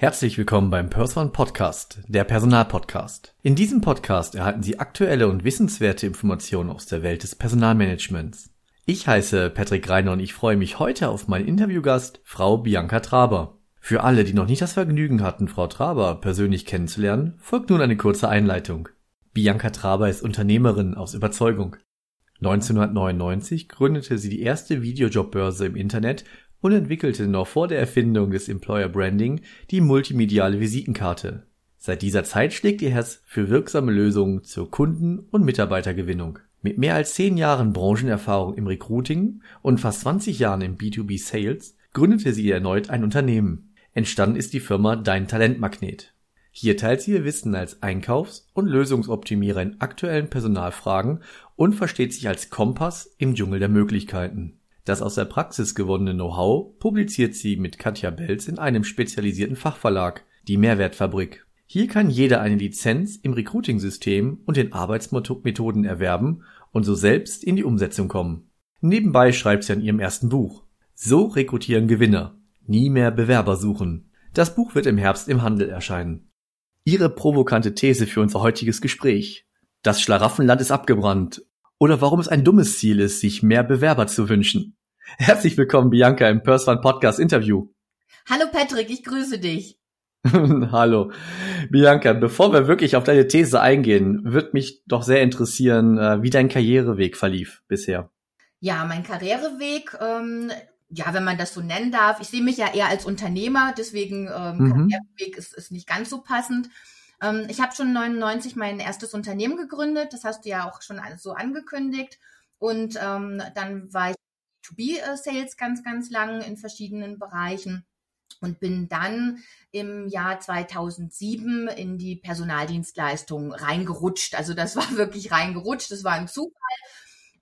Herzlich willkommen beim Person Podcast, der Personalpodcast. In diesem Podcast erhalten Sie aktuelle und wissenswerte Informationen aus der Welt des Personalmanagements. Ich heiße Patrick Reiner und ich freue mich heute auf meinen Interviewgast, Frau Bianca Traber. Für alle, die noch nicht das Vergnügen hatten, Frau Traber persönlich kennenzulernen, folgt nun eine kurze Einleitung. Bianca Traber ist Unternehmerin aus Überzeugung. 1999 gründete sie die erste Videojobbörse im Internet und entwickelte noch vor der Erfindung des Employer Branding die multimediale Visitenkarte. Seit dieser Zeit schlägt ihr Herz für wirksame Lösungen zur Kunden- und Mitarbeitergewinnung. Mit mehr als zehn Jahren Branchenerfahrung im Recruiting und fast 20 Jahren im B2B Sales gründete sie erneut ein Unternehmen. Entstanden ist die Firma Dein Talentmagnet. Hier teilt sie ihr Wissen als Einkaufs- und Lösungsoptimierer in aktuellen Personalfragen und versteht sich als Kompass im Dschungel der Möglichkeiten. Das aus der Praxis gewonnene Know-how publiziert sie mit Katja Belz in einem spezialisierten Fachverlag, die Mehrwertfabrik. Hier kann jeder eine Lizenz im Recruiting-System und den Arbeitsmethoden erwerben und so selbst in die Umsetzung kommen. Nebenbei schreibt sie an ihrem ersten Buch. So rekrutieren Gewinner. Nie mehr Bewerber suchen. Das Buch wird im Herbst im Handel erscheinen. Ihre provokante These für unser heutiges Gespräch. Das Schlaraffenland ist abgebrannt. Oder warum es ein dummes Ziel ist, sich mehr Bewerber zu wünschen. Herzlich willkommen, Bianca, im Perswan Podcast Interview. Hallo Patrick, ich grüße dich. Hallo. Bianca, bevor wir wirklich auf deine These eingehen, wird mich doch sehr interessieren, äh, wie dein Karriereweg verlief bisher. Ja, mein Karriereweg, ähm, ja, wenn man das so nennen darf. Ich sehe mich ja eher als Unternehmer, deswegen ähm, mhm. Karriereweg ist, ist nicht ganz so passend. Ähm, ich habe schon 99 mein erstes Unternehmen gegründet, das hast du ja auch schon so angekündigt. Und ähm, dann war ich B2B-Sales ganz, ganz lang in verschiedenen Bereichen und bin dann im Jahr 2007 in die Personaldienstleistung reingerutscht. Also das war wirklich reingerutscht, das war ein Zufall.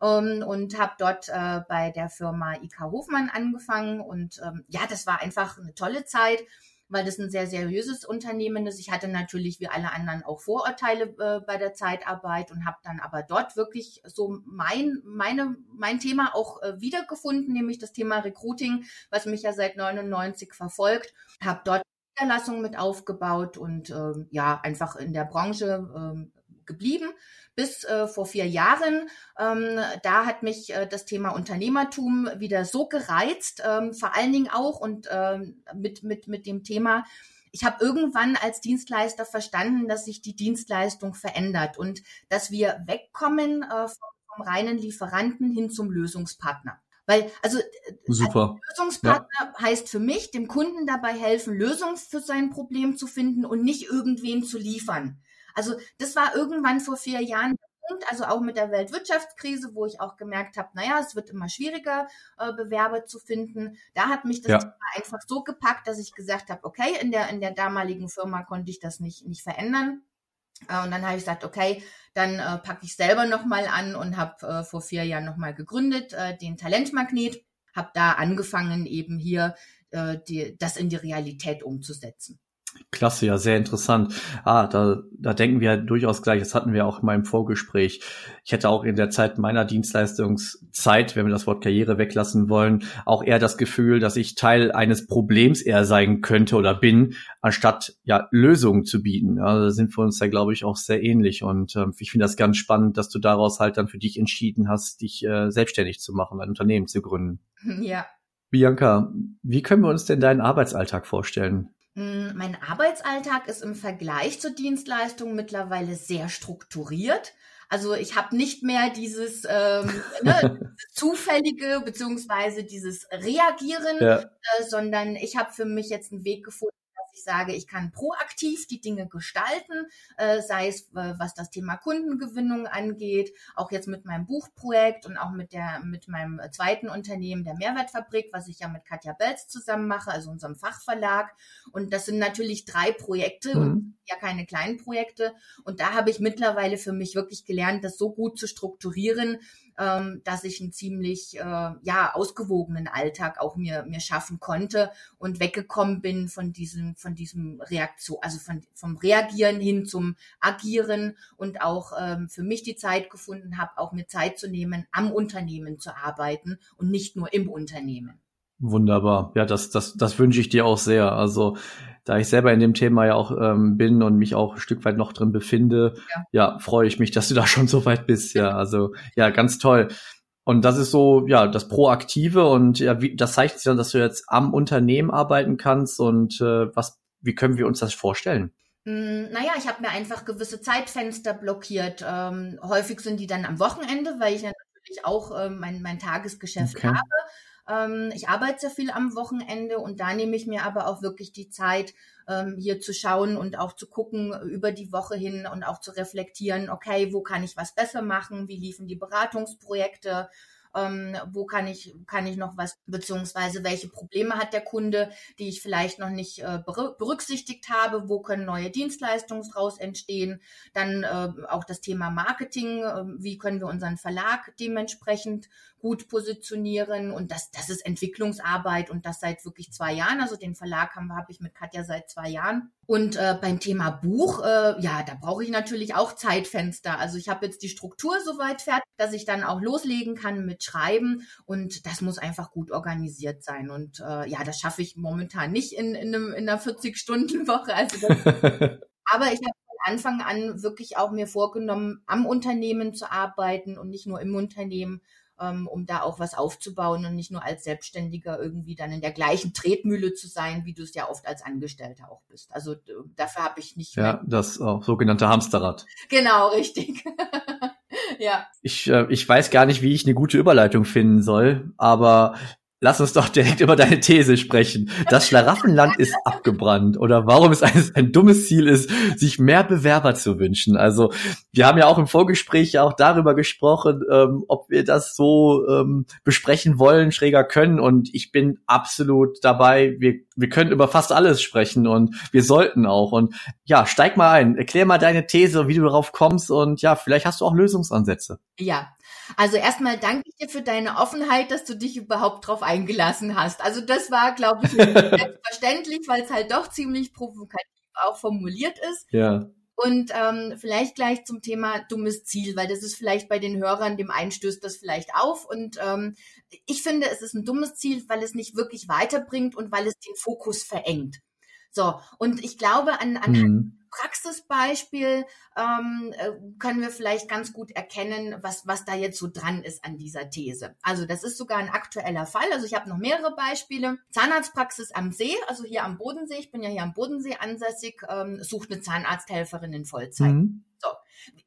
Um, ähm, und habe dort äh, bei der Firma IK Hofmann angefangen und ähm, ja, das war einfach eine tolle Zeit weil das ein sehr seriöses Unternehmen ist. Ich hatte natürlich wie alle anderen auch Vorurteile äh, bei der Zeitarbeit und habe dann aber dort wirklich so mein, meine, mein Thema auch äh, wiedergefunden, nämlich das Thema Recruiting, was mich ja seit 99 verfolgt. Habe dort Niederlassung mit aufgebaut und äh, ja, einfach in der Branche äh, geblieben bis äh, vor vier Jahren. Ähm, da hat mich äh, das Thema Unternehmertum wieder so gereizt, ähm, vor allen Dingen auch und ähm, mit, mit, mit dem Thema, ich habe irgendwann als Dienstleister verstanden, dass sich die Dienstleistung verändert und dass wir wegkommen äh, vom, vom reinen Lieferanten hin zum Lösungspartner. Weil, also Super. Lösungspartner ja. heißt für mich, dem Kunden dabei helfen, Lösungen für sein Problem zu finden und nicht irgendwen zu liefern. Also das war irgendwann vor vier Jahren Punkt, also auch mit der Weltwirtschaftskrise, wo ich auch gemerkt habe, naja, es wird immer schwieriger, äh, Bewerber zu finden. Da hat mich das ja. einfach so gepackt, dass ich gesagt habe, okay, in der, in der damaligen Firma konnte ich das nicht, nicht verändern. Äh, und dann habe ich gesagt, okay, dann äh, packe ich selber nochmal an und habe äh, vor vier Jahren nochmal gegründet, äh, den Talentmagnet, habe da angefangen, eben hier äh, die, das in die Realität umzusetzen. Klasse, ja, sehr interessant. Ah, da, da denken wir durchaus gleich, das hatten wir auch in meinem Vorgespräch. Ich hätte auch in der Zeit meiner Dienstleistungszeit, wenn wir das Wort Karriere weglassen wollen, auch eher das Gefühl, dass ich Teil eines Problems eher sein könnte oder bin, anstatt ja Lösungen zu bieten. Also da sind wir uns ja, glaube ich, auch sehr ähnlich. Und äh, ich finde das ganz spannend, dass du daraus halt dann für dich entschieden hast, dich äh, selbstständig zu machen, ein Unternehmen zu gründen. Ja. Bianca, wie können wir uns denn deinen Arbeitsalltag vorstellen? Hm, mein Arbeitsalltag ist im Vergleich zur Dienstleistung mittlerweile sehr strukturiert. Also ich habe nicht mehr dieses ähm, ne, zufällige beziehungsweise dieses Reagieren, ja. äh, sondern ich habe für mich jetzt einen Weg gefunden, ich sage, ich kann proaktiv die Dinge gestalten, äh, sei es äh, was das Thema Kundengewinnung angeht, auch jetzt mit meinem Buchprojekt und auch mit der mit meinem zweiten Unternehmen der Mehrwertfabrik, was ich ja mit Katja Belz zusammen mache, also unserem Fachverlag. Und das sind natürlich drei Projekte mhm. und ja keine kleinen Projekte. Und da habe ich mittlerweile für mich wirklich gelernt, das so gut zu strukturieren, ähm, dass ich einen ziemlich äh, ja ausgewogenen Alltag auch mir mir schaffen konnte und weggekommen bin von diesem von diesem Reaktion, also von vom Reagieren hin zum Agieren und auch ähm, für mich die Zeit gefunden habe, auch mir Zeit zu nehmen, am Unternehmen zu arbeiten und nicht nur im Unternehmen. Wunderbar. Ja, das, das, das wünsche ich dir auch sehr. Also da ich selber in dem Thema ja auch ähm, bin und mich auch ein Stück weit noch drin befinde, ja. ja, freue ich mich, dass du da schon so weit bist. Ja, also ja, ganz toll. Und das ist so, ja, das Proaktive und ja, wie, das zeigt sich dann, dass du jetzt am Unternehmen arbeiten kannst und äh, was, wie können wir uns das vorstellen? Hm, naja, ich habe mir einfach gewisse Zeitfenster blockiert. Ähm, häufig sind die dann am Wochenende, weil ich natürlich auch ähm, mein, mein Tagesgeschäft okay. habe. Ähm, ich arbeite sehr viel am Wochenende und da nehme ich mir aber auch wirklich die Zeit, ähm, hier zu schauen und auch zu gucken über die Woche hin und auch zu reflektieren, okay, wo kann ich was besser machen, wie liefen die Beratungsprojekte, ähm, wo kann ich, kann ich noch was, beziehungsweise welche Probleme hat der Kunde, die ich vielleicht noch nicht äh, berücksichtigt habe, wo können neue Dienstleistungen daraus entstehen, dann äh, auch das Thema Marketing, äh, wie können wir unseren Verlag dementsprechend gut positionieren? Und das, das ist Entwicklungsarbeit und das seit wirklich zwei Jahren, also den Verlag habe hab ich mit Katja seit zwei Jahren. Und äh, beim Thema Buch, äh, ja, da brauche ich natürlich auch Zeitfenster. Also ich habe jetzt die Struktur soweit fertig, dass ich dann auch loslegen kann mit Schreiben und das muss einfach gut organisiert sein. Und äh, ja, das schaffe ich momentan nicht in, in, einem, in einer 40-Stunden-Woche. Also aber ich habe von Anfang an wirklich auch mir vorgenommen, am Unternehmen zu arbeiten und nicht nur im Unternehmen ähm, um da auch was aufzubauen und nicht nur als Selbstständiger irgendwie dann in der gleichen Tretmühle zu sein, wie du es ja oft als Angestellter auch bist. Also dafür habe ich nicht. Ja, das auch sogenannte Hamsterrad. Genau, richtig. ja. Ich, äh, ich weiß gar nicht, wie ich eine gute Überleitung finden soll, aber Lass uns doch direkt über deine These sprechen. Das Schlaraffenland ist abgebrannt oder warum es ein, ein, dummes Ziel ist, sich mehr Bewerber zu wünschen. Also wir haben ja auch im Vorgespräch ja auch darüber gesprochen, ähm, ob wir das so ähm, besprechen wollen, schräger können. Und ich bin absolut dabei. Wir, wir können über fast alles sprechen und wir sollten auch. Und ja, steig mal ein, erklär mal deine These, wie du darauf kommst und ja, vielleicht hast du auch Lösungsansätze. Ja, also erstmal danke ich dir für deine Offenheit, dass du dich überhaupt drauf eingelassen hast. Also das war, glaube ich, selbstverständlich, weil es halt doch ziemlich provokativ auch formuliert ist. Ja. Und ähm, vielleicht gleich zum Thema dummes Ziel, weil das ist vielleicht bei den Hörern, dem einen stößt das vielleicht auf. Und ähm, ich finde, es ist ein dummes Ziel, weil es nicht wirklich weiterbringt und weil es den Fokus verengt. So, und ich glaube, an, an mhm. Praxisbeispiel ähm, äh, können wir vielleicht ganz gut erkennen, was, was da jetzt so dran ist an dieser These. Also das ist sogar ein aktueller Fall. Also ich habe noch mehrere Beispiele. Zahnarztpraxis am See, also hier am Bodensee, ich bin ja hier am Bodensee ansässig, ähm, sucht eine Zahnarzthelferin in Vollzeit. Mhm. So,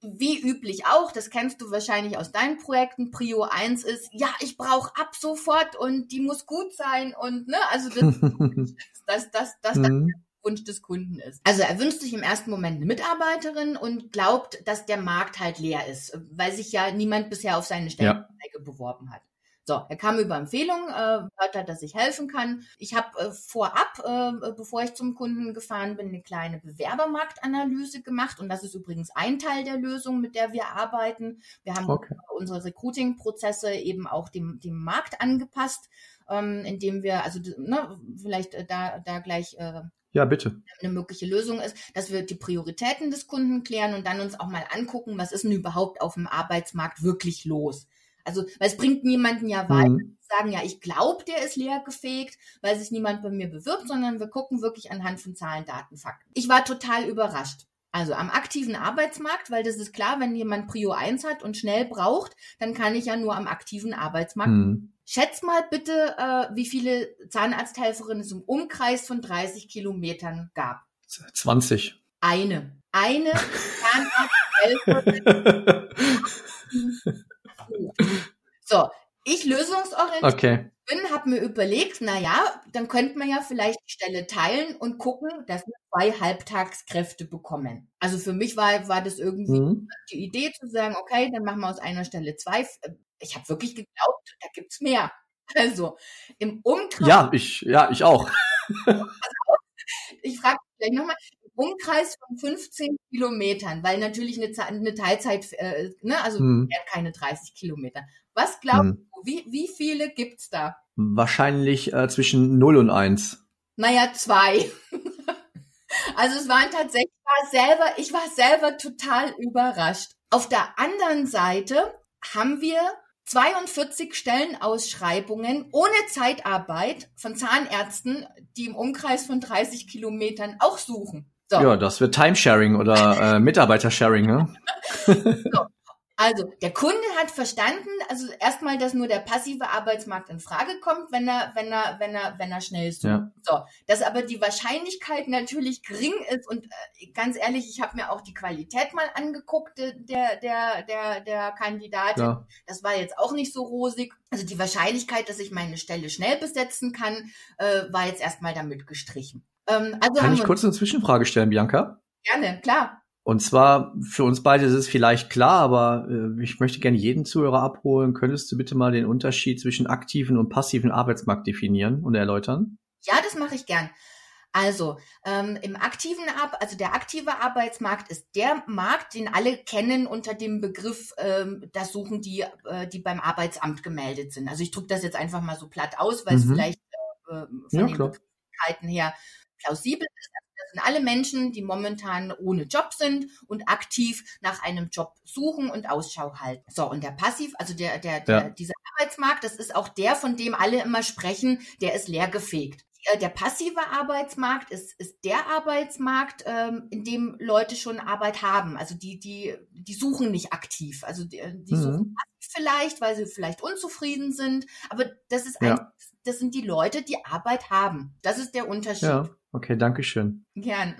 wie üblich auch, das kennst du wahrscheinlich aus deinen Projekten, Prio 1 ist, ja, ich brauche ab sofort und die muss gut sein und ne, also das, das, das, das, mhm. das Wunsch des Kunden ist. Also er wünscht sich im ersten Moment eine Mitarbeiterin und glaubt, dass der Markt halt leer ist, weil sich ja niemand bisher auf seine Stellenanzeige ja. beworben hat. So, er kam über Empfehlung, äh, hört er, dass ich helfen kann. Ich habe äh, vorab, äh, bevor ich zum Kunden gefahren bin, eine kleine Bewerbermarktanalyse gemacht und das ist übrigens ein Teil der Lösung, mit der wir arbeiten. Wir haben okay. unsere Recruiting-Prozesse eben auch dem, dem Markt angepasst, ähm, indem wir, also ne, vielleicht äh, da, da gleich äh, ja, bitte. Eine mögliche Lösung ist, dass wir die Prioritäten des Kunden klären und dann uns auch mal angucken, was ist denn überhaupt auf dem Arbeitsmarkt wirklich los. Also, weil es bringt niemanden ja weiter, mhm. sagen, ja, ich glaube, der ist leer gefegt, weil sich niemand bei mir bewirbt, sondern wir gucken wirklich anhand von Zahlen, Daten, Fakten. Ich war total überrascht. Also am aktiven Arbeitsmarkt, weil das ist klar, wenn jemand Prio 1 hat und schnell braucht, dann kann ich ja nur am aktiven Arbeitsmarkt mhm. Schätz mal bitte, äh, wie viele Zahnarzthelferinnen es im Umkreis von 30 Kilometern gab. 20. Eine. Eine Zahnarzthelferin. so, ich lösungsorientiert okay. bin, habe mir überlegt, na ja, dann könnte man ja vielleicht die Stelle teilen und gucken, dass wir zwei Halbtagskräfte bekommen. Also für mich war, war das irgendwie mhm. die Idee zu sagen, okay, dann machen wir aus einer Stelle zwei ich habe wirklich geglaubt, da gibt's mehr. Also im Umkreis. Ja, ich, ja, ich auch. ich frage vielleicht nochmal, Umkreis von 15 Kilometern, weil natürlich eine, eine Teilzeit, äh, ne, also hm. keine 30 Kilometer. Was glaubst hm. du, wie, wie viele gibt's da? Wahrscheinlich äh, zwischen 0 und 1. Naja, zwei. also es waren tatsächlich, ich war selber, ich war selber total überrascht. Auf der anderen Seite haben wir 42 Stellenausschreibungen ohne Zeitarbeit von Zahnärzten, die im Umkreis von 30 Kilometern auch suchen. So. Ja, das wird Timesharing oder äh, Mitarbeitersharing, ne? so. Also, der Kunde hat verstanden, also erstmal, dass nur der passive Arbeitsmarkt in Frage kommt, wenn er, wenn er, wenn er, wenn er schnell sucht. Ja. So, dass aber die Wahrscheinlichkeit natürlich gering ist und äh, ganz ehrlich, ich habe mir auch die Qualität mal angeguckt der der der der Kandidatin. Ja. Das war jetzt auch nicht so rosig. Also die Wahrscheinlichkeit, dass ich meine Stelle schnell besetzen kann, äh, war jetzt erstmal damit gestrichen. Ähm, also kann ich kurz eine Zwischenfrage stellen, Bianca? Gerne, klar. Und zwar, für uns beide ist es vielleicht klar, aber äh, ich möchte gerne jeden Zuhörer abholen. Könntest du bitte mal den Unterschied zwischen aktiven und passiven Arbeitsmarkt definieren und erläutern? Ja, das mache ich gern. Also ähm, im aktiven Ab also der aktive Arbeitsmarkt ist der Markt, den alle kennen unter dem Begriff, ähm, das suchen die, äh, die beim Arbeitsamt gemeldet sind. Also ich drücke das jetzt einfach mal so platt aus, weil mhm. es vielleicht äh, äh von ja, den Möglichkeiten her plausibel ist sind alle Menschen, die momentan ohne Job sind und aktiv nach einem Job suchen und Ausschau halten. So, und der Passiv, also der, der, der ja. dieser Arbeitsmarkt, das ist auch der, von dem alle immer sprechen, der ist leergefegt äh, der passive Arbeitsmarkt ist, ist der Arbeitsmarkt, ähm, in dem Leute schon Arbeit haben. Also die, die, die suchen nicht aktiv. Also die, die mhm. suchen vielleicht, weil sie vielleicht unzufrieden sind. Aber das ist ja. ein, das sind die Leute, die Arbeit haben. Das ist der Unterschied. Ja. Okay, danke schön. Gern.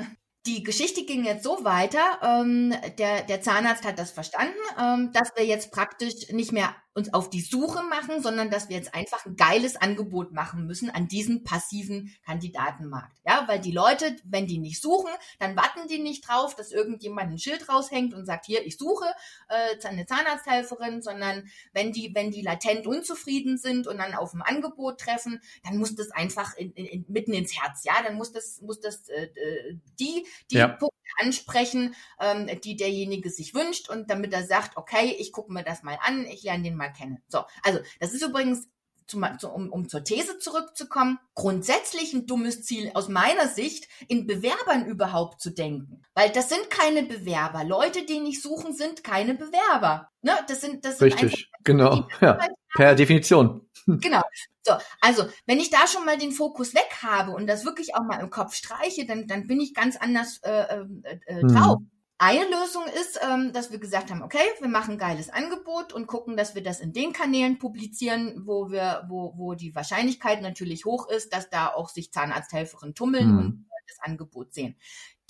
Die Geschichte ging jetzt so weiter, ähm, der, der Zahnarzt hat das verstanden, ähm, dass wir jetzt praktisch nicht mehr uns auf die Suche machen, sondern dass wir jetzt einfach ein geiles Angebot machen müssen an diesen passiven Kandidatenmarkt. Ja, weil die Leute, wenn die nicht suchen, dann warten die nicht drauf, dass irgendjemand ein Schild raushängt und sagt, hier, ich suche äh, eine Zahnarzthelferin, sondern wenn die, wenn die latent unzufrieden sind und dann auf ein Angebot treffen, dann muss das einfach in, in, mitten ins Herz, ja, dann muss das, muss das äh, äh die, die ja. Punkte ansprechen, ähm, die derjenige sich wünscht und damit er sagt, okay, ich gucke mir das mal an, ich lerne den mal kennen. So, also das ist übrigens zum, um, um zur These zurückzukommen, grundsätzlich ein dummes Ziel aus meiner Sicht, in Bewerbern überhaupt zu denken. Weil das sind keine Bewerber. Leute, die nicht suchen, sind keine Bewerber. Ne? Das sind, das sind Richtig, genau. Ja. Per Definition. Genau. So, also wenn ich da schon mal den Fokus weg habe und das wirklich auch mal im Kopf streiche, dann, dann bin ich ganz anders äh, äh, äh, drauf. Hm. Eine Lösung ist, ähm, dass wir gesagt haben, okay, wir machen ein geiles Angebot und gucken, dass wir das in den Kanälen publizieren, wo wir, wo, wo die Wahrscheinlichkeit natürlich hoch ist, dass da auch sich Zahnarzthelferinnen tummeln hm. und das Angebot sehen.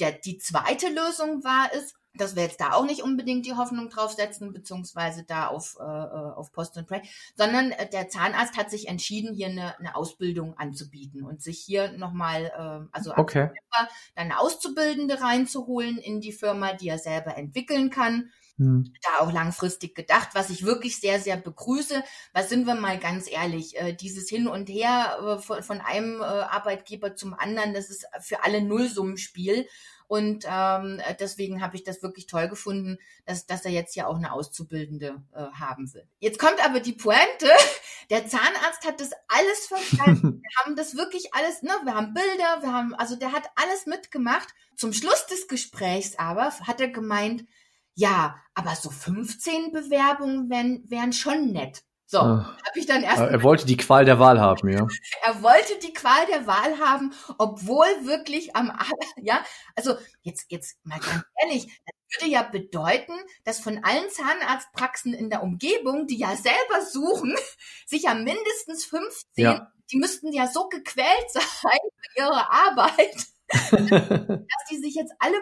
Der, die zweite Lösung war es, dass wir jetzt da auch nicht unbedingt die Hoffnung draufsetzen, beziehungsweise da auf, äh, äh, auf Post and Pray, sondern äh, der Zahnarzt hat sich entschieden, hier eine, eine Ausbildung anzubieten und sich hier nochmal, äh, also okay. dann eine Auszubildende reinzuholen in die Firma, die er selber entwickeln kann. Hm. Da auch langfristig gedacht, was ich wirklich sehr, sehr begrüße. Was sind wir mal ganz ehrlich? Äh, dieses Hin und Her äh, von, von einem äh, Arbeitgeber zum anderen, das ist für alle Nullsummenspiel. Und ähm, deswegen habe ich das wirklich toll gefunden, dass, dass er jetzt ja auch eine Auszubildende äh, haben will. Jetzt kommt aber die Pointe. Der Zahnarzt hat das alles verstanden. Wir haben das wirklich alles, ne? Wir haben Bilder, wir haben, also der hat alles mitgemacht. Zum Schluss des Gesprächs aber hat er gemeint, ja, aber so 15 Bewerbungen wären, wären schon nett. So, habe ich dann erst. Er wollte die Qual der Wahl haben, ja. er wollte die Qual der Wahl haben, obwohl wirklich am, ja, also jetzt, jetzt mal ganz ehrlich, das würde ja bedeuten, dass von allen Zahnarztpraxen in der Umgebung, die ja selber suchen, sich ja mindestens 15, ja. die müssten ja so gequält sein bei ihrer Arbeit, dass die sich jetzt alle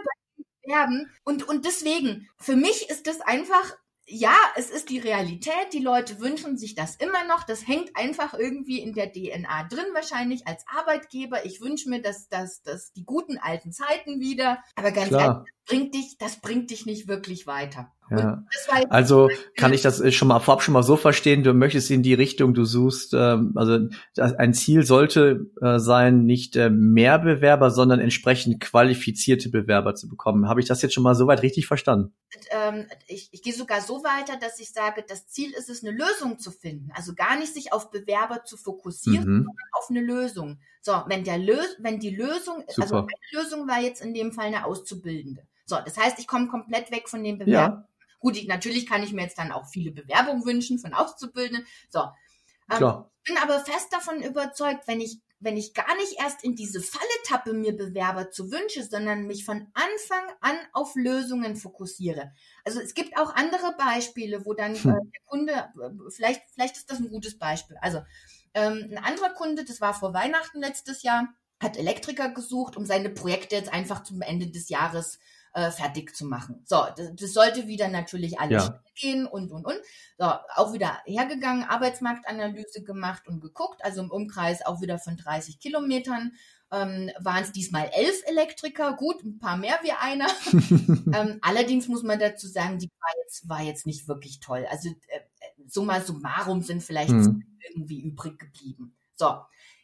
bewerben. Und, und deswegen, für mich ist das einfach ja, es ist die Realität. Die Leute wünschen sich das immer noch. Das hängt einfach irgendwie in der DNA drin, wahrscheinlich als Arbeitgeber. Ich wünsche mir, dass, dass, dass die guten alten Zeiten wieder. Aber ganz Klar. ehrlich, bringt dich, das bringt dich nicht wirklich weiter. Ja. Also kann ich das äh, schon mal vorab schon mal so verstehen, du möchtest in die Richtung, du suchst, ähm, also ein Ziel sollte äh, sein, nicht äh, mehr Bewerber, sondern entsprechend qualifizierte Bewerber zu bekommen. Habe ich das jetzt schon mal soweit richtig verstanden? Ähm, ich, ich gehe sogar so weiter, dass ich sage, das Ziel ist es, eine Lösung zu finden. Also gar nicht sich auf Bewerber zu fokussieren, mhm. sondern auf eine Lösung. So, wenn der Lös wenn die Lösung, also Super. also eine Lösung war jetzt in dem Fall eine Auszubildende. So, das heißt, ich komme komplett weg von dem Bewerber. Ja Gut, ich, natürlich kann ich mir jetzt dann auch viele Bewerbungen wünschen von Auszubildenden. So. Ähm, bin aber fest davon überzeugt, wenn ich wenn ich gar nicht erst in diese Falle tappe, mir Bewerber zu wünschen, sondern mich von Anfang an auf Lösungen fokussiere. Also es gibt auch andere Beispiele, wo dann hm. äh, der Kunde, äh, vielleicht, vielleicht ist das ein gutes Beispiel. Also ähm, ein anderer Kunde, das war vor Weihnachten letztes Jahr, hat Elektriker gesucht, um seine Projekte jetzt einfach zum Ende des Jahres äh, fertig zu machen. So, das, das sollte wieder natürlich alles ja. gehen und, und, und. So, auch wieder hergegangen, Arbeitsmarktanalyse gemacht und geguckt, also im Umkreis auch wieder von 30 Kilometern. Ähm, waren es diesmal elf Elektriker, gut, ein paar mehr wie einer. ähm, allerdings muss man dazu sagen, die war jetzt, war jetzt nicht wirklich toll. Also äh, summa summarum sind vielleicht hm. irgendwie übrig geblieben. So,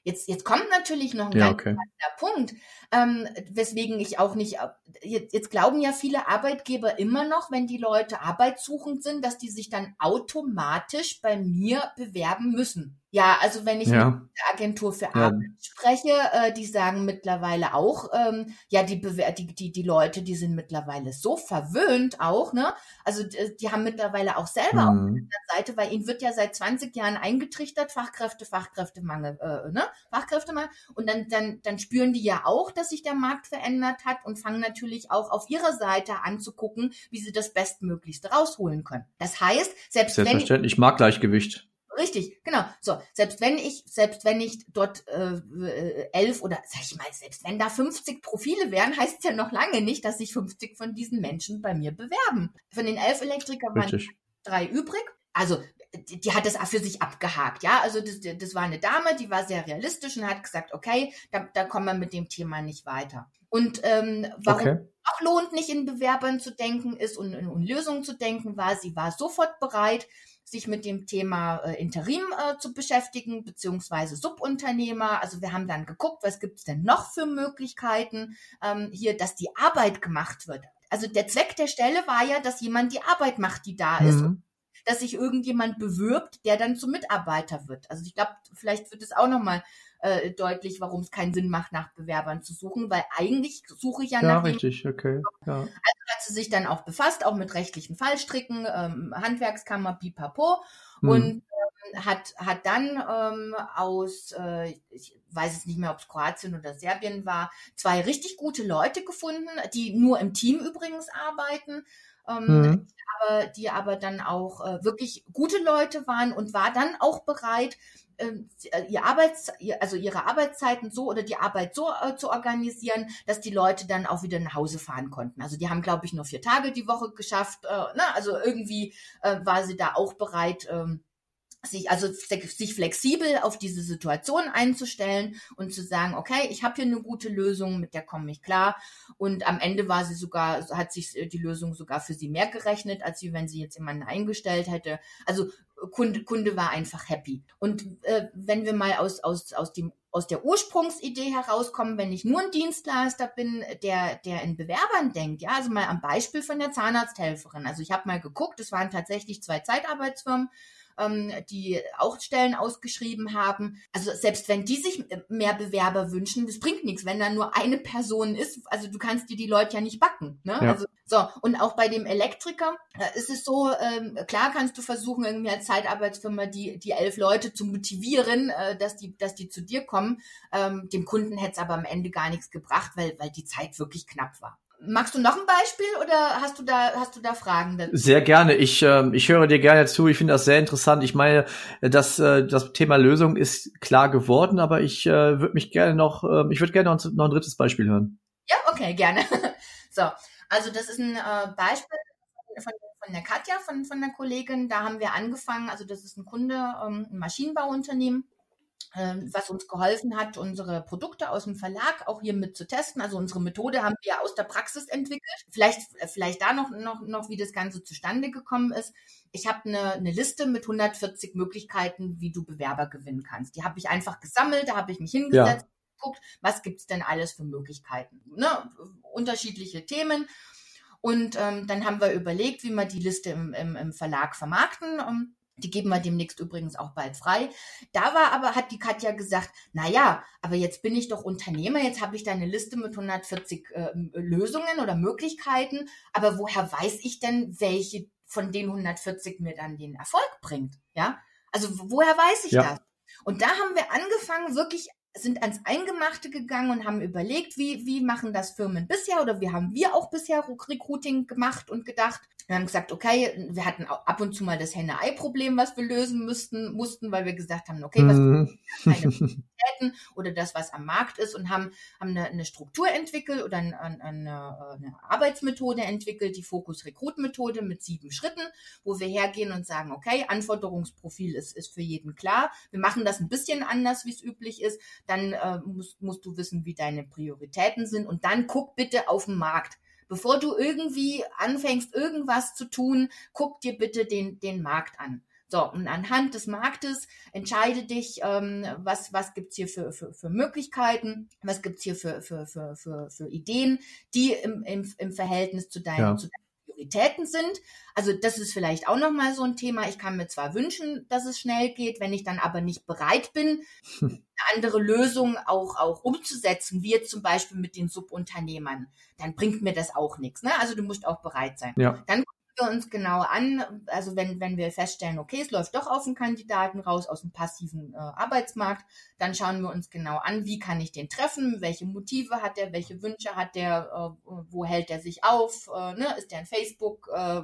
Jetzt, jetzt kommt natürlich noch ein ja, ganz okay. Punkt, ähm, weswegen ich auch nicht, jetzt, jetzt glauben ja viele Arbeitgeber immer noch, wenn die Leute arbeitssuchend sind, dass die sich dann automatisch bei mir bewerben müssen. Ja, also wenn ich ja. mit der Agentur für ja. Arbeit spreche, äh, die sagen mittlerweile auch, ähm, ja, die, die, die, die Leute, die sind mittlerweile so verwöhnt auch, ne? Also die, die haben mittlerweile auch selber mhm. auf der Seite, weil ihnen wird ja seit 20 Jahren eingetrichtert, Fachkräfte, Fachkräftemangel, äh, ne? Fachkräftemangel. Und dann, dann, dann spüren die ja auch, dass sich der Markt verändert hat und fangen natürlich auch auf ihrer Seite an zu gucken, wie sie das Bestmöglichste rausholen können. Das heißt, selbst Selbstverständlich, wenn ich mag Gleichgewicht. Richtig, genau. So, selbst wenn ich, selbst wenn ich dort äh, elf oder sag ich mal, selbst wenn da 50 Profile wären, heißt es ja noch lange nicht, dass sich 50 von diesen Menschen bei mir bewerben. Von den elf Elektrikern waren drei übrig. Also die, die, hat das für sich abgehakt, ja. Also das, das war eine Dame, die war sehr realistisch und hat gesagt, okay, da, da kommen wir mit dem Thema nicht weiter. Und ähm, warum okay. auch lohnt, nicht in Bewerbern zu denken ist und in, in Lösungen zu denken, war, sie war sofort bereit, sich mit dem Thema äh, Interim äh, zu beschäftigen, beziehungsweise Subunternehmer. Also wir haben dann geguckt, was gibt es denn noch für Möglichkeiten ähm, hier, dass die Arbeit gemacht wird. Also der Zweck der Stelle war ja, dass jemand die Arbeit macht, die da mhm. ist. Dass sich irgendjemand bewirbt, der dann zum Mitarbeiter wird. Also ich glaube, vielleicht wird es auch nochmal äh, deutlich, warum es keinen Sinn macht, nach Bewerbern zu suchen, weil eigentlich suche ich ja, ja nach. richtig, okay. Ja. Also hat sie sich dann auch befasst, auch mit rechtlichen Fallstricken, ähm, Handwerkskammer, Pipapo hm. und ähm, hat, hat dann ähm, aus, äh, ich weiß es nicht mehr, ob es Kroatien oder Serbien war, zwei richtig gute Leute gefunden, die nur im Team übrigens arbeiten. Ähm, mhm. aber, die aber dann auch äh, wirklich gute Leute waren und war dann auch bereit, ähm, äh, ihr Arbeits, also ihre Arbeitszeiten so oder die Arbeit so äh, zu organisieren, dass die Leute dann auch wieder nach Hause fahren konnten. Also die haben, glaube ich, nur vier Tage die Woche geschafft. Äh, ne? Also irgendwie äh, war sie da auch bereit, ähm, sich also sich flexibel auf diese Situation einzustellen und zu sagen, okay, ich habe hier eine gute Lösung, mit der komme ich klar. Und am Ende war sie sogar, hat sich äh, die Lösung sogar für sie mehr gerechnet, als wie wenn sie jetzt jemanden eingestellt hätte. Also Kunde, Kunde war einfach happy. Und äh, wenn wir mal aus, aus, aus dem aus der Ursprungsidee herauskommen, wenn ich nur ein Dienstleister bin, der, der in Bewerbern denkt, ja, also mal am Beispiel von der Zahnarzthelferin. Also ich habe mal geguckt, es waren tatsächlich zwei Zeitarbeitsfirmen, ähm, die auch Stellen ausgeschrieben haben. Also selbst wenn die sich mehr Bewerber wünschen, das bringt nichts, wenn da nur eine Person ist. Also du kannst dir die Leute ja nicht backen. Ne? Ja. Also so, und auch bei dem Elektriker äh, ist es so, ähm, klar kannst du versuchen, irgendwie als Zeitarbeitsfirma die, die elf Leute zu motivieren, äh, dass, die, dass die zu dir kommen. Ähm, dem Kunden hätte es aber am Ende gar nichts gebracht, weil, weil die Zeit wirklich knapp war. Magst du noch ein Beispiel oder hast du da, hast du da Fragen dazu? Sehr gerne. Ich, äh, ich höre dir gerne zu. Ich finde das sehr interessant. Ich meine, das, äh, das Thema Lösung ist klar geworden, aber ich äh, würde mich gerne noch, äh, ich würde gerne noch, noch ein drittes Beispiel hören. Ja, okay, gerne. so, also das ist ein äh, Beispiel von, von der Katja, von, von der Kollegin. Da haben wir angefangen, also das ist ein Kunde, ähm, ein Maschinenbauunternehmen was uns geholfen hat, unsere Produkte aus dem Verlag auch hier mit zu testen. Also unsere Methode haben wir aus der Praxis entwickelt. Vielleicht, äh, vielleicht da noch, noch, noch, wie das Ganze zustande gekommen ist. Ich habe eine, eine Liste mit 140 Möglichkeiten, wie du Bewerber gewinnen kannst. Die habe ich einfach gesammelt, da habe ich mich hingesetzt, ja. geguckt, was gibt's denn alles für Möglichkeiten. Ne? Unterschiedliche Themen. Und ähm, dann haben wir überlegt, wie wir die Liste im, im, im Verlag vermarkten. Um, ähm, die geben wir demnächst übrigens auch bald frei. Da war aber, hat die Katja gesagt, na ja, aber jetzt bin ich doch Unternehmer, jetzt habe ich da eine Liste mit 140 äh, Lösungen oder Möglichkeiten, aber woher weiß ich denn, welche von den 140 mir dann den Erfolg bringt. Ja, also woher weiß ich ja. das? Und da haben wir angefangen, wirklich sind ans Eingemachte gegangen und haben überlegt, wie, wie machen das Firmen bisher oder wie haben wir auch bisher Recruiting gemacht und gedacht. Wir haben gesagt, okay, wir hatten ab und zu mal das Henne-Ei-Problem, was wir lösen müssten, mussten, weil wir gesagt haben, okay, was mhm. keine oder das, was am Markt ist und haben, haben eine, eine Struktur entwickelt oder eine, eine, eine Arbeitsmethode entwickelt, die Fokus-Recruit-Methode mit sieben Schritten, wo wir hergehen und sagen, okay, Anforderungsprofil ist, ist für jeden klar. Wir machen das ein bisschen anders, wie es üblich ist. Dann äh, musst, musst du wissen, wie deine Prioritäten sind und dann guck bitte auf den Markt Bevor du irgendwie anfängst, irgendwas zu tun, guck dir bitte den, den Markt an. So, und anhand des Marktes entscheide dich, ähm, was, was gibt's hier für, für, für Möglichkeiten, was gibt's hier für, für, für, für, für Ideen, die im, im, im Verhältnis zu deinem, ja. zu deinem Prioritäten sind. Also das ist vielleicht auch nochmal so ein Thema. Ich kann mir zwar wünschen, dass es schnell geht, wenn ich dann aber nicht bereit bin, eine andere Lösung auch, auch umzusetzen, wie jetzt zum Beispiel mit den Subunternehmern, dann bringt mir das auch nichts. Ne? Also du musst auch bereit sein. Ja. Dann wir uns genau an, also wenn, wenn wir feststellen, okay, es läuft doch auf den Kandidaten raus aus dem passiven äh, Arbeitsmarkt, dann schauen wir uns genau an, wie kann ich den treffen, welche Motive hat er, welche Wünsche hat der, äh, wo hält er sich auf, äh, ne? ist der in Facebook, äh,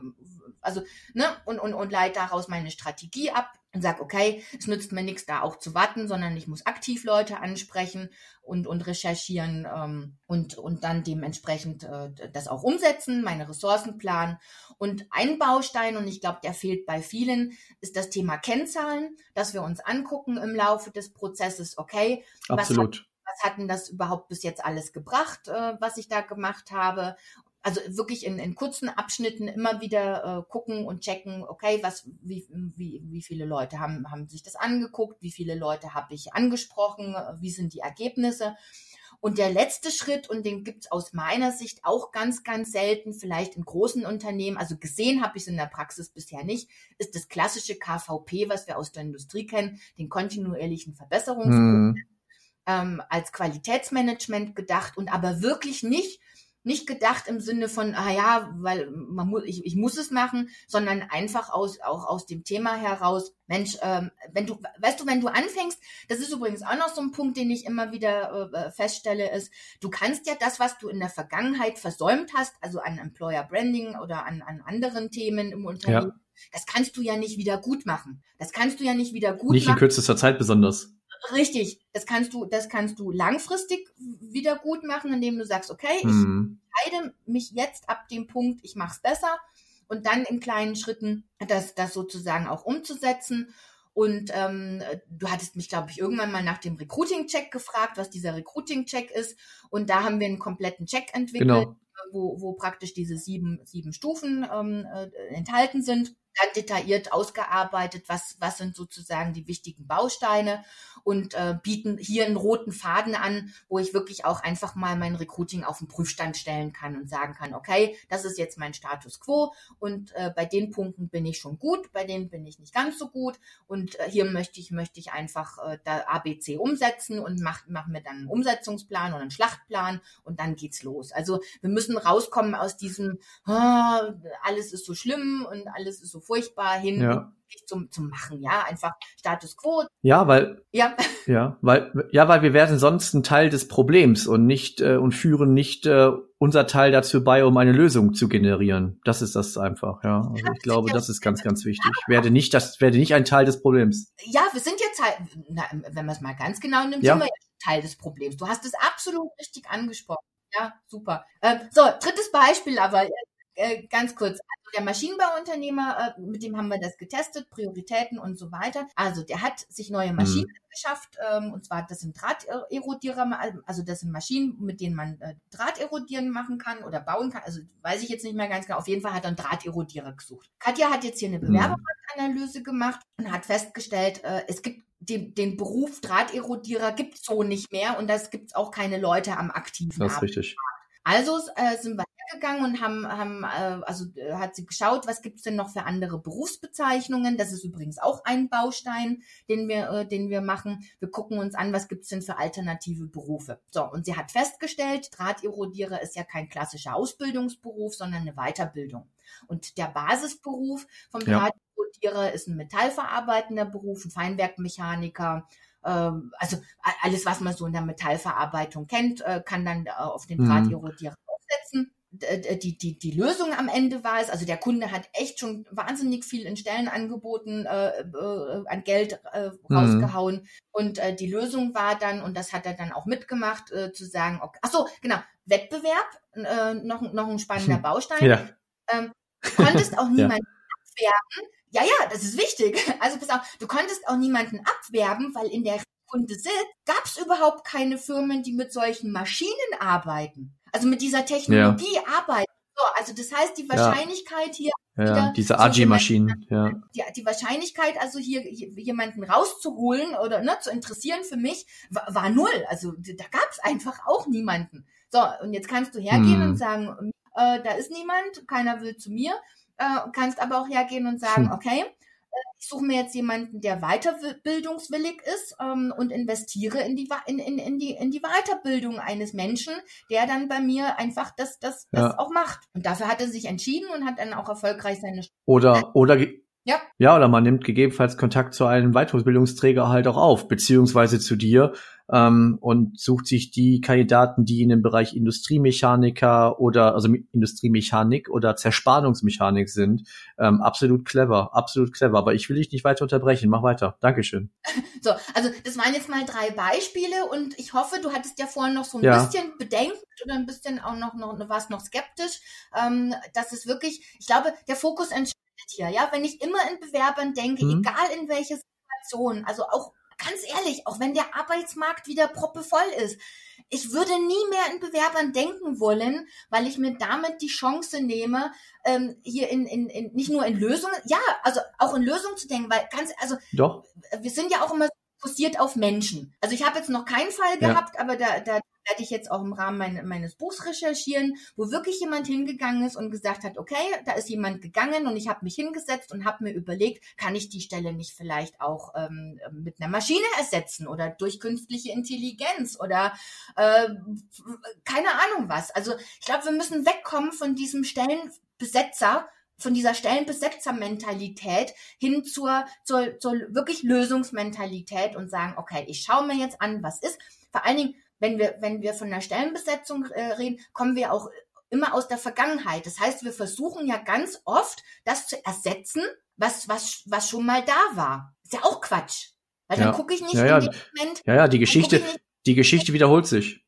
also, ne, und, und, und leite daraus meine Strategie ab und sag, okay, es nützt mir nichts, da auch zu warten, sondern ich muss aktiv Leute ansprechen und, und recherchieren ähm, und, und dann dementsprechend äh, das auch umsetzen, meine Ressourcen planen. Und ein Baustein, und ich glaube, der fehlt bei vielen, ist das Thema Kennzahlen, dass wir uns angucken im Laufe des Prozesses, okay, Absolut. was hat, was hat denn das überhaupt bis jetzt alles gebracht, äh, was ich da gemacht habe? Also wirklich in, in kurzen Abschnitten immer wieder äh, gucken und checken, okay, was, wie, wie, wie viele Leute haben, haben sich das angeguckt, wie viele Leute habe ich angesprochen, wie sind die Ergebnisse. Und der letzte Schritt, und den gibt's aus meiner Sicht auch ganz, ganz selten, vielleicht in großen Unternehmen, also gesehen habe ich es in der Praxis bisher nicht, ist das klassische KVP, was wir aus der Industrie kennen, den kontinuierlichen Verbesserungsprozess. Hm. Ähm, als Qualitätsmanagement gedacht und aber wirklich nicht nicht gedacht im Sinne von, ah ja, weil man muss, ich, ich muss es machen, sondern einfach aus, auch aus dem Thema heraus, Mensch, ähm, wenn du, weißt du, wenn du anfängst, das ist übrigens auch noch so ein Punkt, den ich immer wieder äh, feststelle, ist, du kannst ja das, was du in der Vergangenheit versäumt hast, also an Employer Branding oder an, an anderen Themen im Unternehmen, ja. das kannst du ja nicht wieder gut machen. Das kannst du ja nicht wieder gut nicht machen. Nicht in kürzester Zeit besonders. Richtig, das kannst du, das kannst du langfristig wieder gut machen, indem du sagst, okay, ich mhm. entscheide mich jetzt ab dem Punkt, ich mache es besser und dann in kleinen Schritten das, das sozusagen auch umzusetzen. Und ähm, du hattest mich, glaube ich, irgendwann mal nach dem Recruiting-Check gefragt, was dieser Recruiting-Check ist. Und da haben wir einen kompletten Check entwickelt, genau. wo, wo praktisch diese sieben, sieben Stufen ähm, äh, enthalten sind dann detailliert ausgearbeitet, was, was sind sozusagen die wichtigen Bausteine und äh, bieten hier einen roten Faden an, wo ich wirklich auch einfach mal mein Recruiting auf den Prüfstand stellen kann und sagen kann, okay, das ist jetzt mein Status quo und äh, bei den Punkten bin ich schon gut, bei denen bin ich nicht ganz so gut und äh, hier möchte ich, möchte ich einfach äh, da ABC umsetzen und mach, mach mir dann einen Umsetzungsplan oder einen Schlachtplan und dann geht's los. Also wir müssen rauskommen aus diesem, oh, alles ist so schlimm und alles ist so furchtbar hin ja. zum, zum Machen, ja, einfach Status quo. Ja, weil, ja, ja, weil, ja, weil wir werden sonst ein Teil des Problems und nicht, äh, und führen nicht äh, unser Teil dazu bei, um eine Lösung zu generieren. Das ist das einfach, ja. Also ich glaube, das ist ganz, ganz wichtig. Werde nicht, das werde nicht ein Teil des Problems. Ja, wir sind jetzt halt, na, wenn man es mal ganz genau nimmt, ja. sind wir Teil des Problems. Du hast es absolut richtig angesprochen. Ja, super. Ähm, so, drittes Beispiel aber, äh, ganz kurz der Maschinenbauunternehmer, äh, mit dem haben wir das getestet, Prioritäten und so weiter. Also der hat sich neue Maschinen mhm. geschafft, ähm, und zwar das sind Drahterodierer, also das sind Maschinen, mit denen man äh, Drahterodieren machen kann oder bauen kann. Also weiß ich jetzt nicht mehr ganz genau. Auf jeden Fall hat er einen Drahterodierer gesucht. Katja hat jetzt hier eine mhm. Bewerberanalyse gemacht und hat festgestellt, äh, es gibt den, den Beruf Drahterodierer gibt es so nicht mehr und das gibt es auch keine Leute am aktiven Das ist richtig. Also äh, sind wir gegangen und haben, haben äh, also äh, hat sie geschaut, was gibt's denn noch für andere Berufsbezeichnungen. Das ist übrigens auch ein Baustein, den wir, äh, den wir machen. Wir gucken uns an, was gibt's denn für alternative Berufe. So, und sie hat festgestellt, Drahterodierer ist ja kein klassischer Ausbildungsberuf, sondern eine Weiterbildung. Und der Basisberuf vom ja. Drahtrodierer ist ein metallverarbeitender Beruf, ein Feinwerkmechaniker, ähm, also alles, was man so in der Metallverarbeitung kennt, kann dann auf den mhm. Drahterodierer aufsetzen. Die, die, die Lösung am Ende war es, also der Kunde hat echt schon wahnsinnig viel in Stellenangeboten äh, äh, an Geld äh, mhm. rausgehauen. Mhm. Und äh, die Lösung war dann, und das hat er dann auch mitgemacht, äh, zu sagen, okay, ach so, genau, Wettbewerb, äh, noch, noch ein spannender hm. Baustein. Ja. Ähm, du konntest auch niemanden ja. abwerben, ja, ja, das ist wichtig. Also pass auf, du konntest auch niemanden abwerben, weil in der Kunde sitzt, gab es überhaupt keine Firmen, die mit solchen Maschinen arbeiten. Also mit dieser Technologie ja. arbeiten. So, also das heißt, die Wahrscheinlichkeit ja. hier ja, diese AG-Maschinen, ja. Die, die, Wahrscheinlichkeit, also hier jemanden rauszuholen oder ne, zu interessieren für mich, war, war null. Also da gab es einfach auch niemanden. So, und jetzt kannst du hergehen hm. und sagen, äh, da ist niemand, keiner will zu mir äh, kannst aber auch hergehen und sagen, hm. okay, ich suche mir jetzt jemanden, der weiterbildungswillig ist ähm, und investiere in die, in, in, in, die, in die Weiterbildung eines Menschen, der dann bei mir einfach das, das, das ja. auch macht. Und dafür hat er sich entschieden und hat dann auch erfolgreich seine Oder, oder ja. Ja, oder man nimmt gegebenenfalls Kontakt zu einem Weiterbildungsträger halt auch auf, beziehungsweise zu dir ähm, und sucht sich die Kandidaten, die in dem Bereich Industriemechaniker oder also Industriemechanik oder Zerspannungsmechanik sind. Ähm, absolut clever, absolut clever. Aber ich will dich nicht weiter unterbrechen. Mach weiter. Dankeschön. So, also das waren jetzt mal drei Beispiele und ich hoffe, du hattest ja vorhin noch so ein ja. bisschen Bedenken oder ein bisschen auch noch, noch warst noch skeptisch. Ähm, dass es wirklich, ich glaube, der Fokus entscheidet hier, ja, wenn ich immer in Bewerbern denke, mhm. egal in welche Situation, also auch ganz ehrlich, auch wenn der Arbeitsmarkt wieder proppevoll ist, ich würde nie mehr in Bewerbern denken wollen, weil ich mir damit die Chance nehme, ähm, hier in, in, in nicht nur in Lösungen, ja, also auch in Lösungen zu denken, weil ganz, also Doch. wir sind ja auch immer fokussiert auf Menschen. Also ich habe jetzt noch keinen Fall gehabt, ja. aber da, da werde ich jetzt auch im Rahmen mein, meines Buchs recherchieren, wo wirklich jemand hingegangen ist und gesagt hat, okay, da ist jemand gegangen und ich habe mich hingesetzt und habe mir überlegt, kann ich die Stelle nicht vielleicht auch ähm, mit einer Maschine ersetzen oder durch künstliche Intelligenz oder äh, keine Ahnung was. Also ich glaube, wir müssen wegkommen von diesem Stellenbesetzer, von dieser Stellenbesetzer-Mentalität hin zur, zur, zur wirklich Lösungsmentalität und sagen, okay, ich schaue mir jetzt an, was ist. Vor allen Dingen, wenn wir, wenn wir von der Stellenbesetzung äh, reden, kommen wir auch immer aus der Vergangenheit. Das heißt, wir versuchen ja ganz oft, das zu ersetzen, was, was, was schon mal da war. Ist ja auch Quatsch. Weil ja. dann gucke ich nicht ja, ja. in dem Moment. Ja, ja, die Geschichte, die Geschichte wiederholt sich.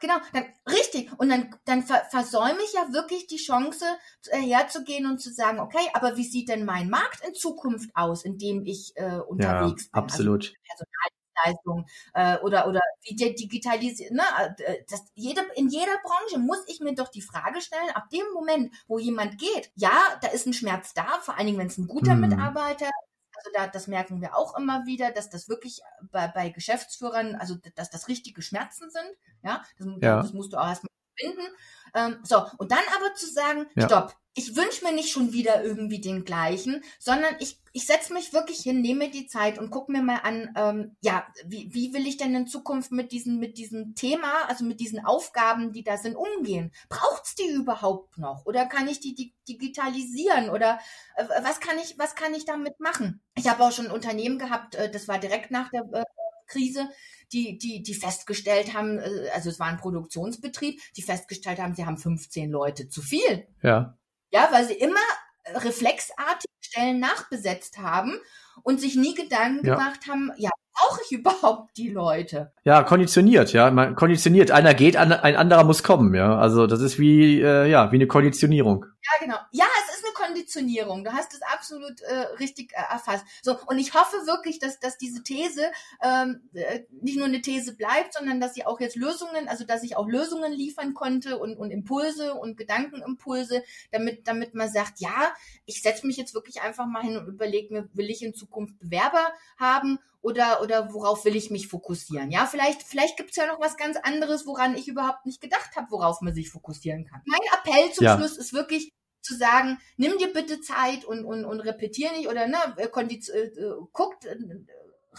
Genau, dann, richtig. Und dann, dann ver versäume ich ja wirklich die Chance, äh, herzugehen und zu sagen, okay, aber wie sieht denn mein Markt in Zukunft aus, in dem ich äh, unterwegs ja, bin? Also absolut. Also Dienstleistung äh, oder oder wie der digitalisiert. Ne? Äh, das, jede, in jeder Branche muss ich mir doch die Frage stellen, ab dem Moment, wo jemand geht, ja, da ist ein Schmerz da, vor allen Dingen, wenn es ein guter hm. Mitarbeiter also da, das merken wir auch immer wieder, dass das wirklich bei, bei Geschäftsführern, also dass das richtige Schmerzen sind. Ja, das, ja. das musst du auch erstmal finden. Ähm, so, und dann aber zu sagen, ja. stopp, ich wünsche mir nicht schon wieder irgendwie den gleichen, sondern ich, ich setze mich wirklich hin, nehme die Zeit und gucke mir mal an, ähm, ja, wie, wie will ich denn in Zukunft mit diesem, mit diesem Thema, also mit diesen Aufgaben, die da sind, umgehen? Braucht's die überhaupt noch? Oder kann ich die, die digitalisieren? Oder äh, was kann ich, was kann ich damit machen? Ich habe auch schon ein Unternehmen gehabt, äh, das war direkt nach der äh, Krise, die, die, die festgestellt haben, äh, also es war ein Produktionsbetrieb, die festgestellt haben, sie haben 15 Leute zu viel. Ja. Ja, weil sie immer reflexartig Stellen nachbesetzt haben und sich nie Gedanken ja. gemacht haben, ja, brauche ich überhaupt die Leute? Ja, konditioniert, ja, man konditioniert. Einer geht, ein anderer muss kommen, ja. Also das ist wie, äh, ja, wie eine Konditionierung. Ja, genau. Ja, Konditionierung. Du hast es absolut äh, richtig äh, erfasst. So, und ich hoffe wirklich, dass, dass diese These ähm, äh, nicht nur eine These bleibt, sondern dass sie auch jetzt Lösungen, also dass ich auch Lösungen liefern konnte und, und Impulse und Gedankenimpulse, damit, damit man sagt, ja, ich setze mich jetzt wirklich einfach mal hin und überlege mir, will ich in Zukunft Bewerber haben oder, oder worauf will ich mich fokussieren? Ja, vielleicht, vielleicht gibt es ja noch was ganz anderes, woran ich überhaupt nicht gedacht habe, worauf man sich fokussieren kann. Mein Appell zum ja. Schluss ist wirklich zu sagen, nimm dir bitte Zeit und, und, und repetier nicht oder ne, äh, äh, guckt äh,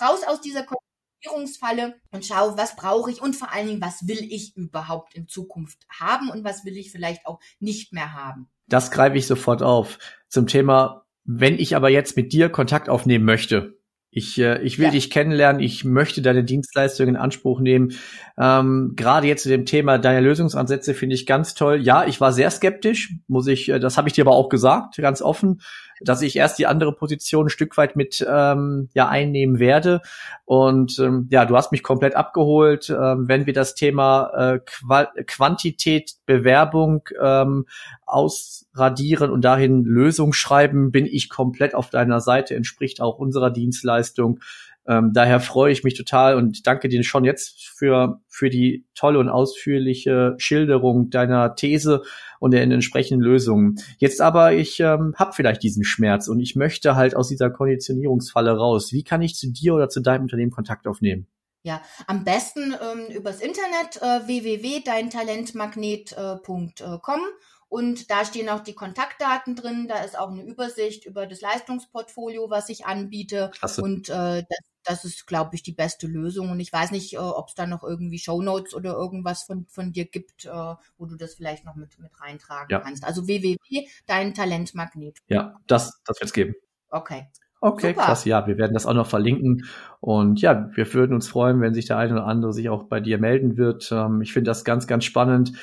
raus aus dieser Konditionierungsfalle und schaue, was brauche ich und vor allen Dingen, was will ich überhaupt in Zukunft haben und was will ich vielleicht auch nicht mehr haben. Das greife ich sofort auf. Zum Thema, wenn ich aber jetzt mit dir Kontakt aufnehmen möchte, ich, äh, ich will ja. dich kennenlernen, ich möchte deine Dienstleistung in Anspruch nehmen. Ähm, Gerade jetzt zu dem Thema deiner Lösungsansätze finde ich ganz toll. Ja, ich war sehr skeptisch, muss ich, äh, das habe ich dir aber auch gesagt, ganz offen dass ich erst die andere Position ein Stück weit mit ähm, ja einnehmen werde. Und ähm, ja, du hast mich komplett abgeholt. Ähm, wenn wir das Thema äh, Qual Quantität Bewerbung ähm, ausradieren und dahin Lösung schreiben, bin ich komplett auf deiner Seite, entspricht auch unserer Dienstleistung. Ähm, daher freue ich mich total und danke dir schon jetzt für, für die tolle und ausführliche Schilderung deiner These und der entsprechenden Lösungen. Jetzt aber, ich ähm, habe vielleicht diesen Schmerz und ich möchte halt aus dieser Konditionierungsfalle raus. Wie kann ich zu dir oder zu deinem Unternehmen Kontakt aufnehmen? Ja, am besten ähm, übers Internet äh, www.deintalentmagnet.com und da stehen auch die Kontaktdaten drin. Da ist auch eine Übersicht über das Leistungsportfolio, was ich anbiete. Klasse. Und äh, das, das ist, glaube ich, die beste Lösung. Und ich weiß nicht, äh, ob es da noch irgendwie Shownotes oder irgendwas von, von dir gibt, äh, wo du das vielleicht noch mit, mit reintragen ja. kannst. Also www, dein Talentmagnet. Ja, das, das wird es geben. Okay. Okay, Super. krass. Ja, wir werden das auch noch verlinken. Und ja, wir würden uns freuen, wenn sich der eine oder andere sich auch bei dir melden wird. Ähm, ich finde das ganz, ganz spannend.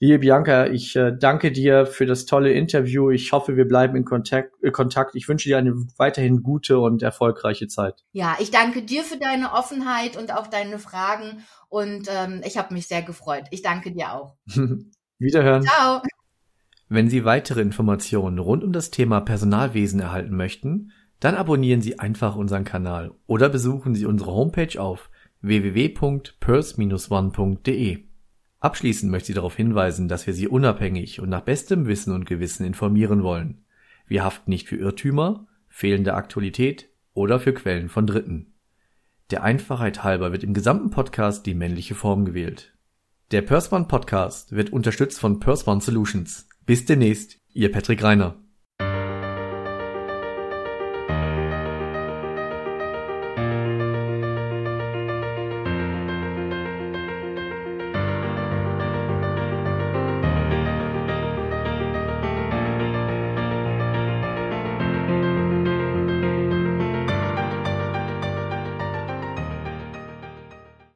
Liebe Bianca, ich äh, danke dir für das tolle Interview. Ich hoffe, wir bleiben in Kontakt. Äh, Kontakt. Ich wünsche dir eine weiterhin gute und erfolgreiche Zeit. Ja, ich danke dir für deine Offenheit und auch deine Fragen. Und ähm, ich habe mich sehr gefreut. Ich danke dir auch. Wiederhören. Ciao. Wenn Sie weitere Informationen rund um das Thema Personalwesen erhalten möchten, dann abonnieren Sie einfach unseren Kanal oder besuchen Sie unsere Homepage auf www.pers-one.de. Abschließend möchte ich darauf hinweisen, dass wir Sie unabhängig und nach bestem Wissen und Gewissen informieren wollen. Wir haften nicht für Irrtümer, fehlende Aktualität oder für Quellen von Dritten. Der Einfachheit halber wird im gesamten Podcast die männliche Form gewählt. Der Perswan Podcast wird unterstützt von Perswan Solutions. Bis demnächst, Ihr Patrick Reiner.